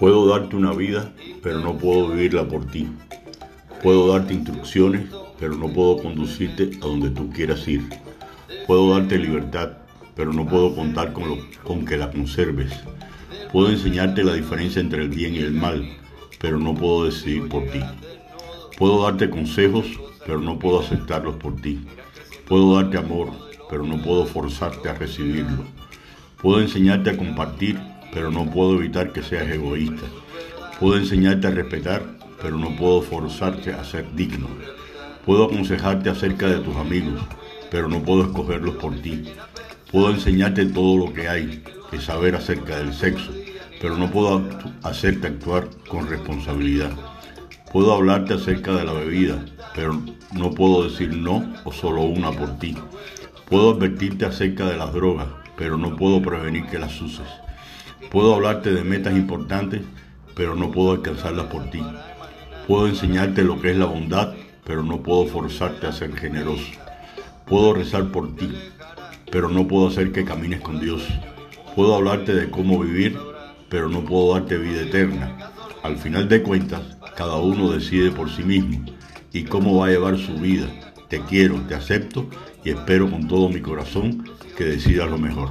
Puedo darte una vida, pero no puedo vivirla por ti. Puedo darte instrucciones, pero no puedo conducirte a donde tú quieras ir. Puedo darte libertad, pero no puedo contar con, lo, que la conserves. Puedo enseñarte la diferencia entre el bien y el mal, pero no puedo decidir por ti. Puedo darte consejos, pero no puedo aceptarlos por ti. Puedo darte amor, pero no puedo forzarte a recibirlo. Puedo enseñarte a compartir, pero no puedo evitar que seas egoísta. Puedo enseñarte a respetar, pero no puedo forzarte a ser digno. Puedo aconsejarte acerca de tus amigos, pero no puedo escogerlos por ti. Puedo enseñarte todo lo que hay que saber acerca del sexo, pero no puedo hacerte actuar con responsabilidad. Puedo hablarte acerca de la bebida, pero no puedo decir no o solo una por ti. Puedo advertirte acerca de las drogas, pero no puedo prevenir que las uses. Puedo hablarte de metas importantes, pero no puedo alcanzarlas por ti. Puedo enseñarte lo que es la bondad, pero no puedo forzarte a ser generoso. Puedo rezar por ti, pero no puedo hacer que camines con Dios. Puedo hablarte de cómo vivir, pero no puedo darte vida eterna. Al final de cuentas, cada uno decide por sí mismo y cómo va a llevar su vida. Te quiero, te acepto y espero con todo mi corazón que decidas lo mejor.